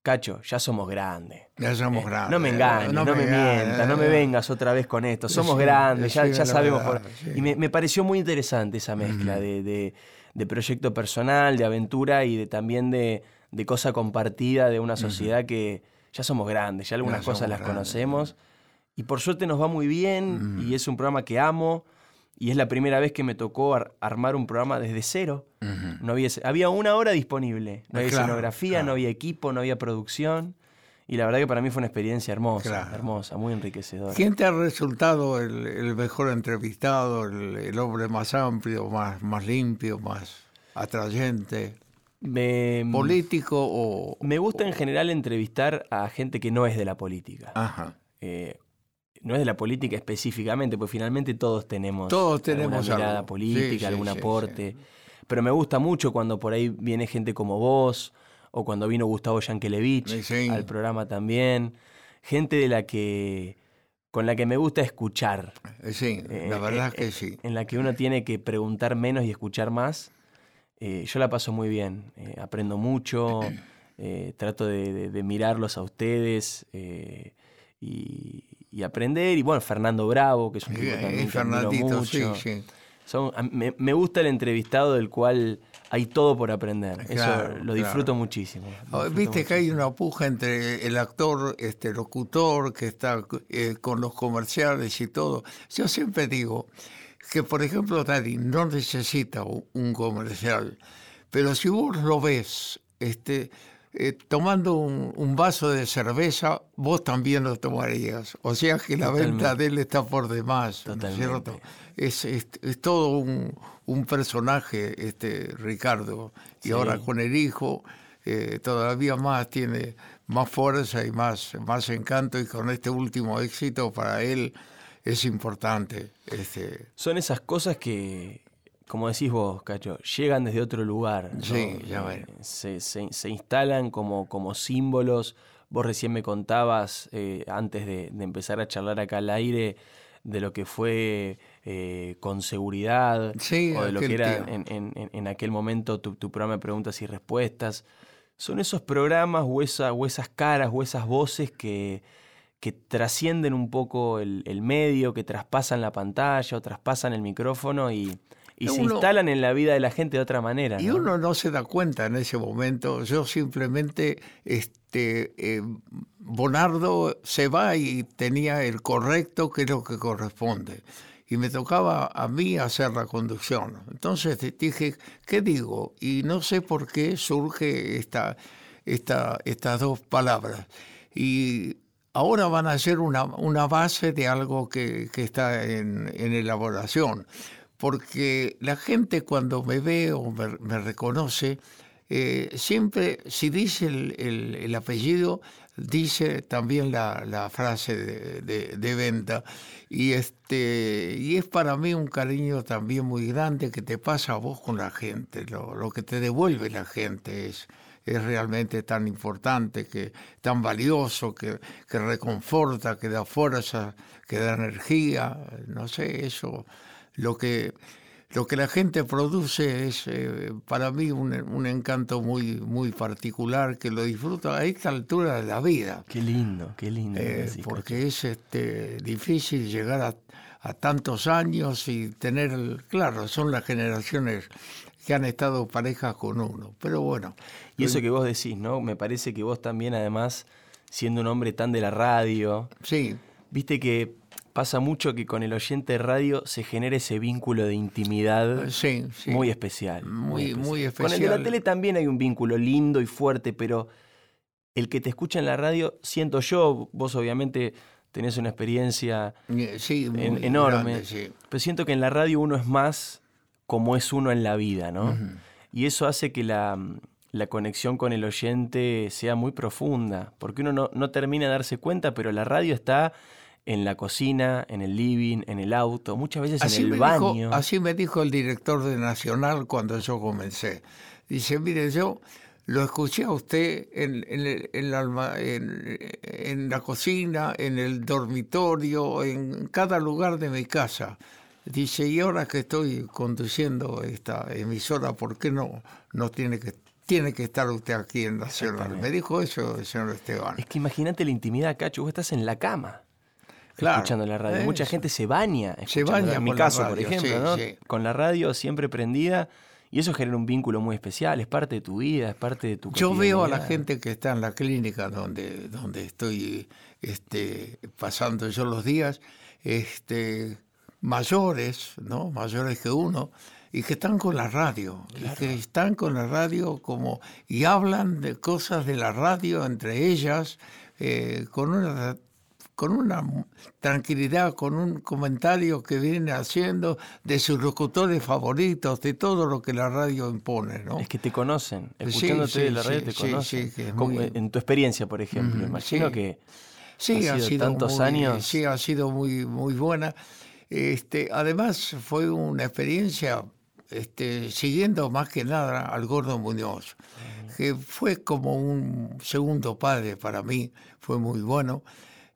Cacho, ya somos grandes. Ya somos Eh, grandes. No me engañes, no, me, engañes, mientas, no me vengas otra vez con esto. Somos Sí, grandes, ya, sabemos. verdad, por- sí. Y me, me pareció muy interesante esa mezcla de, de- de proyecto personal, de aventura y de también de, de cosa compartida de una sociedad que ya somos grandes, ya algunas Ya cosas las grandes, conocemos. Y por suerte nos va muy bien y es un programa que amo. Y es la primera vez que me tocó ar- armar un programa desde cero. No había, había una hora disponible. No había Claro, escenografía, claro. no había equipo, no había producción. Y la verdad que para mí fue una experiencia hermosa, Claro. hermosa, muy enriquecedora. ¿Quién te ha resultado el, el mejor entrevistado, el, el hombre más amplio, más, más limpio, más atrayente? Me, ¿Político o...? me gusta en general entrevistar a gente que no es de la política. Ajá. Eh, no es de la política específicamente, porque finalmente todos tenemos, Todos tenemos alguna mirada algo. política, Sí, algún sí, aporte. Pero me gusta mucho cuando por ahí viene gente como vos, o cuando vino Gustavo Yankelevich al programa también. Gente de la que con la que me gusta escuchar. Eh, Sí, la verdad eh, es que eh, sí. En la que uno tiene que preguntar menos y escuchar más. Eh, yo la paso muy bien. eh, aprendo mucho. trato de, de- de mirarlos a ustedes y, y aprender. Y bueno, Fernando Bravo, que es un tipo Eh, también Fernandito, sí, mucho. sí. Son- me, me gusta el entrevistado del cual hay todo por aprender. Eso lo disfruto claro. muchísimo. lo disfruto Viste que hay una puja entre el actor, este locutor, que está eh, con los comerciales y todo. Yo siempre digo que, por ejemplo, Dari no necesita un comercial, pero si vos lo ves este, eh, tomando un, un vaso de cerveza, vos también lo tomarías. O sea que la venta Totalmente. de él está por demás, ¿no es cierto? Es, es- es todo un, un personaje, este Ricardo. Y Sí. ahora con el hijo eh, todavía más tiene más fuerza y más, más encanto y con este último éxito para él es importante. Este, Son esas cosas que, como decís vos, Cacho, llegan desde otro lugar. ¿no? Sí, ya Eh, se, se- se instalan como, como símbolos. Vos recién me contabas, eh, antes de, de empezar a charlar acá al aire, de lo que fue eh, con seguridad, Sí, o de lo que era en- en- en aquel momento tu, tu programa de preguntas y respuestas. Son esos programas o, esa- o esas caras o esas voces que, que trascienden un poco el, el medio, que traspasan la pantalla o traspasan el micrófono y, y se Uno- instalan en la vida de la gente de otra manera. Y ¿no? uno no se da cuenta en ese momento. Yo simplemente, este, eh, Bonardo se va y tenía el correcto, que es lo que corresponde. Y me tocaba a mí hacer la conducción. Entonces dije, ¿qué digo? Y no sé por qué surge esta, esta, estas dos palabras. Y ahora van a ser una, una base de algo que, que está en, en elaboración porque la gente cuando me ve o me, reconoce, eh, siempre, si dice el, el- el apellido, dice también la, frase de venta. Y, este, y es para mí un cariño también muy grande que te pasa a vos con la gente, lo, lo que te devuelve la gente es, es realmente tan importante, que, tan valioso, que, que reconforta, que da fuerza, que da energía, no sé, eso lo que lo que la gente produce es eh, para mí un, un encanto muy muy particular que lo disfruto a esta altura de la vida Qué lindo, qué lindo. eh, porque es este difícil llegar a, a tantos años y tener claro son las generaciones que han estado parejas con uno pero bueno Y eso que vos decís, ¿no? Me parece que vos también, además, siendo un hombre tan de la radio, sí viste que pasa mucho que con el oyente de radio se genera ese vínculo de intimidad sí, sí. muy especial. Muy- muy Con el de la especial. tele también hay un vínculo lindo y fuerte, pero el que te escucha en la radio, siento yo, vos obviamente tenés una experiencia Eh, sí muy en- enorme, grande, sí. pero siento que en la radio uno es más como es uno en la vida, ¿no? Y eso hace que la, la conexión con el oyente sea muy profunda, porque uno no, no termina de darse cuenta, pero la radio está en la cocina, en el living, en el auto, muchas veces en el baño. así me dijo el director de Nacional cuando yo comencé. Dice, mire, yo lo escuché a usted en, en, en, la cocina, en el dormitorio, en cada lugar de mi casa. Dice, y ahora que estoy conduciendo esta emisora, ¿por qué no, no tiene que tiene que estar usted aquí en Nacional? Me dijo eso el señor Esteban. Es que imagínate la intimidad, Cacho, vos estás en la cama. Escuchando la radio. Mucha gente se baña. Se baña. En mi caso, por ejemplo, con la radio siempre prendida. Y eso genera un vínculo muy especial, es parte de tu vida, es parte de tu Yo veo a la gente que está en la clínica donde, donde estoy este, pasando yo los días, este, mayores, ¿no? Mayores que uno, y que están con la radio, y que están con la radio como, y hablan de cosas de la radio entre ellas, eh, con una con una tranquilidad, con un comentario que viene haciendo de sus locutores favoritos, de todo lo que la radio impone. ¿no? Es que te conocen, escuchándote de la radio te conocen. En tu experiencia, por ejemplo, imagino que sí, ha sido, tantos años. Sí, ha sido muy, muy buena. Este, además fue una experiencia este, siguiendo más que nada al Gordo Muñoz, que fue como un segundo padre para mí, fue muy bueno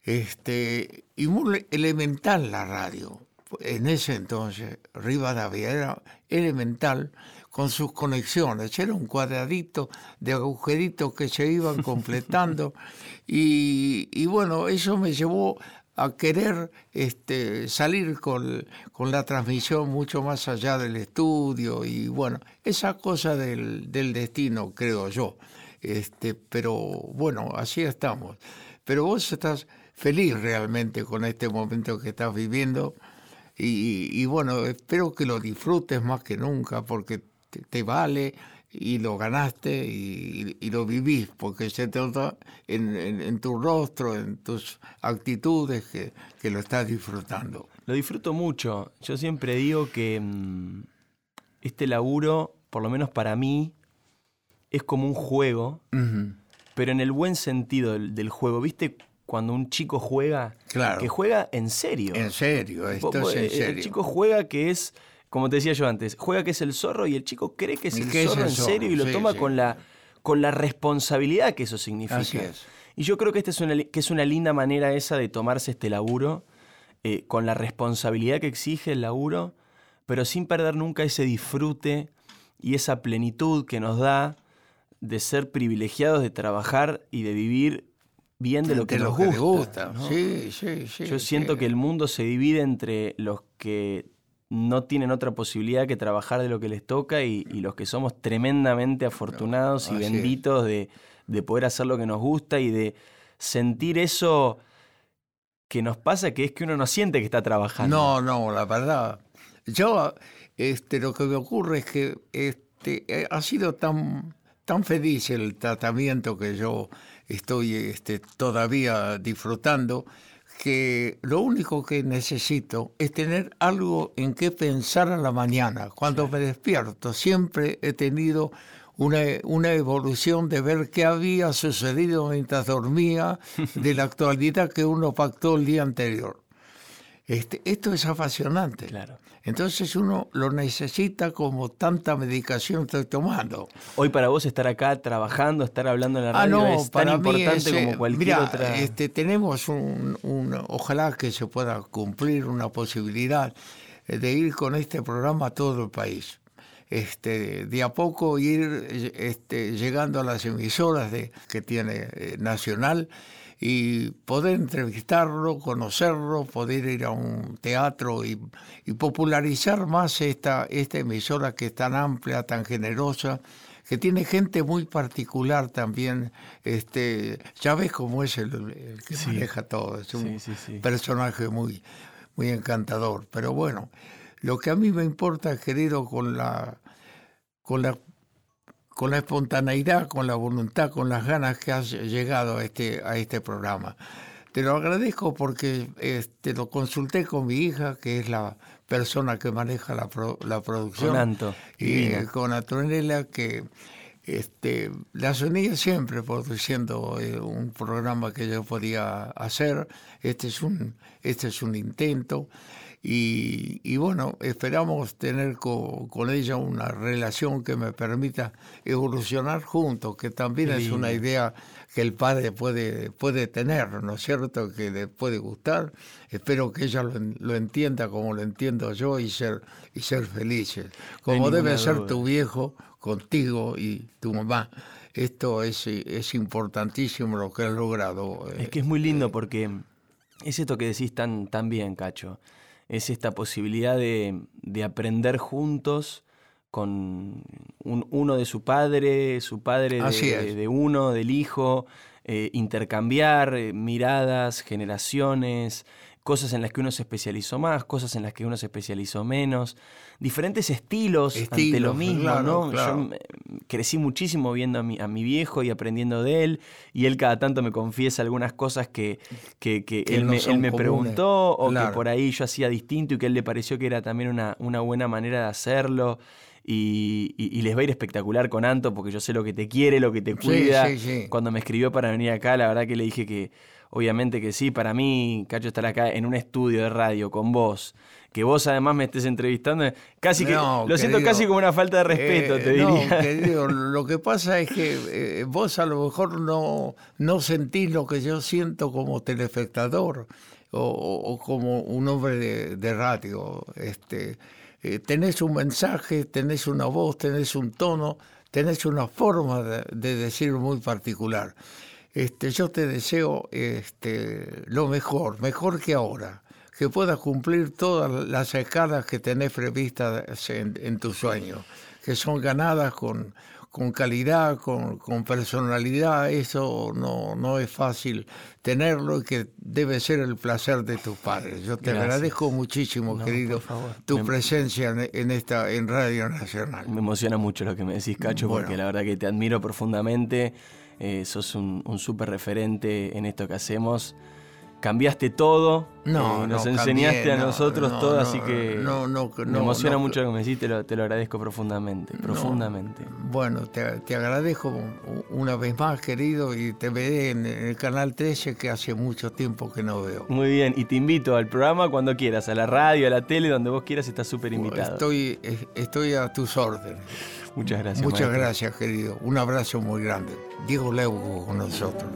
este, y muy elemental la radio. En ese entonces, Rivadavia era elemental con sus conexiones. Era un cuadradito de agujeritos que se iban completando. y, bueno, eso me llevó a querer este, salir con, con, la transmisión mucho más allá del estudio. Y bueno, esa cosa del, del destino, creo yo. Este, pero bueno, así estamos. Pero vos estás feliz realmente con este momento que estás viviendo y, bueno, espero que lo disfrutes más que nunca porque te, vale y lo ganaste y, lo vivís porque se trata en, en, tu rostro, en tus actitudes que, que, lo estás disfrutando. Lo disfruto mucho. Yo siempre digo que mm, este laburo, por lo menos para mí, es como un juego, pero en el buen sentido del, del juego. ¿Viste cuando un chico juega, que juega en serio. En serio, esto es en serio. El chico juega que es, como te decía yo antes, juega que es el zorro y el chico cree que es el zorro en serio y lo toma con, la, con la responsabilidad que eso significa. Y yo creo que esta es una, que es una linda manera esa de tomarse este laburo, eh, con la responsabilidad que exige el laburo, pero sin perder nunca ese disfrute y esa plenitud que nos da de ser privilegiados de trabajar y de vivir bien de lo que nos gusta. sí, sí, sí, Yo siento que el mundo se divide entre los que no tienen otra posibilidad que trabajar de lo que les toca y, los que somos tremendamente afortunados y benditos de, poder hacer lo que nos gusta y de sentir eso que nos pasa, que es que uno no siente que está trabajando. No, no, la verdad. Yo, este, lo que me ocurre es que este, eh, ha sido tan, tan feliz el tratamiento que yo estoy este, todavía disfrutando, que lo único que necesito es tener algo en qué pensar a la mañana. Cuando me despierto, siempre he tenido una, una, evolución de ver qué había sucedido mientras dormía de la actualidad que uno pactó el día anterior. Este, esto es apasionante. Claro. Entonces uno lo necesita como tanta medicación estoy tomando. Hoy para vos estar acá trabajando, estar hablando en la ah, radio es tan importante como cualquier otra. Este, tenemos un, ojalá que se pueda cumplir una posibilidad eh, de ir con este programa a todo el país. Este, de a poco ir este, llegando a las emisoras de, que tiene eh, Nacional y poder entrevistarlo, conocerlo, poder ir a un teatro y, popularizar más esta, esta emisora que es tan amplia, tan generosa, que tiene gente muy particular también. Este, ya ves cómo es el, que maneja todo, es un personaje muy, muy encantador. Pero bueno, lo que a mí me importa, querido, con la, con la con la espontaneidad, con la voluntad, con las ganas que has llegado a este, a este programa. Te lo agradezco porque este, lo consulté con mi hija, que es la persona que maneja la, la producción. Con Anto. Y con Antonella, que Este, la sonía siempre produciendo eh, un programa que yo podía hacer. Este es un, este es un intento. Y, y bueno, esperamos tener co- con, ella una relación que me permita evolucionar juntos, que también es una idea que el padre puede, puede tener, ¿no es cierto? Que le puede gustar. Espero que ella lo, lo entienda como lo entiendo yo y ser, y ser felices. Como debe ser duda. tu viejo contigo y tu mamá. Esto es, es importantísimo lo que has logrado. eh, Es que es muy lindo porque es esto que decís tan, tan bien, Cacho. Es esta posibilidad de, de aprender juntos con un- uno de su padre, su padre de uno, del hijo, eh, intercambiar eh, miradas, generaciones, cosas en las que uno se especializó más, cosas en las que uno se especializó menos, diferentes estilos, ante Estilos, lo mismo, claro, ¿no? claro. Yo crecí muchísimo viendo a mi, a mi viejo y aprendiendo de él, y él cada tanto me confiesa algunas cosas que, que, que Que él, no me, él me preguntó o Claro. que por ahí yo hacía distinto y que él le pareció que era también una, una buena manera de hacerlo. Y, y- les va a ir espectacular con Anto porque yo sé lo que te quiere, lo que te Sí, cuida. sí, sí. Cuando me escribió para venir acá, la verdad que le dije que obviamente que sí, para mí, Cacho, estar acá en un estudio de radio con vos, que vos además me estés entrevistando, casi que No, lo siento casi como una falta de respeto, Eh, te no, diría. querido, lo que pasa es que eh, vos a lo mejor no, no sentís lo que yo siento como telespectador o, o- o como un hombre de, de radio. Este, eh, tenés un mensaje, tenés una voz, tenés un tono, tenés una forma de, de decir muy particular. Este, yo te deseo este, lo mejor, mejor que ahora que puedas cumplir todas las escalas que tenés previstas en, en tu sueño, que son ganadas con, con calidad, con, con personalidad, eso no, no es fácil tenerlo y que debe ser el placer de tus padres. Yo te Gracias. agradezco muchísimo, No, querido, tu Me- presencia en, en esta en Radio Nacional. Me emociona mucho lo que me decís, Cacho, Bueno. porque la verdad que te admiro profundamente. Eh, sos un, un súper referente en esto que hacemos. Cambiaste todo, No, eh, nos no enseñaste cambié, a no, nosotros no, todo, así que no, no, me emociona mucho lo que me decís, te lo, te lo agradezco profundamente, profundamente. Bueno, te, te agradezco una vez más, querido, y te veré en el Canal 13 que hace mucho tiempo que no veo. Muy bien, y te invito al programa cuando quieras, a la radio, a la tele, donde vos quieras, estás súper invitado. Estoy, estoy a tus órdenes. Muchas gracias. Muchas maestro. gracias, querido. Un abrazo muy grande. Diego Leuco con nosotros.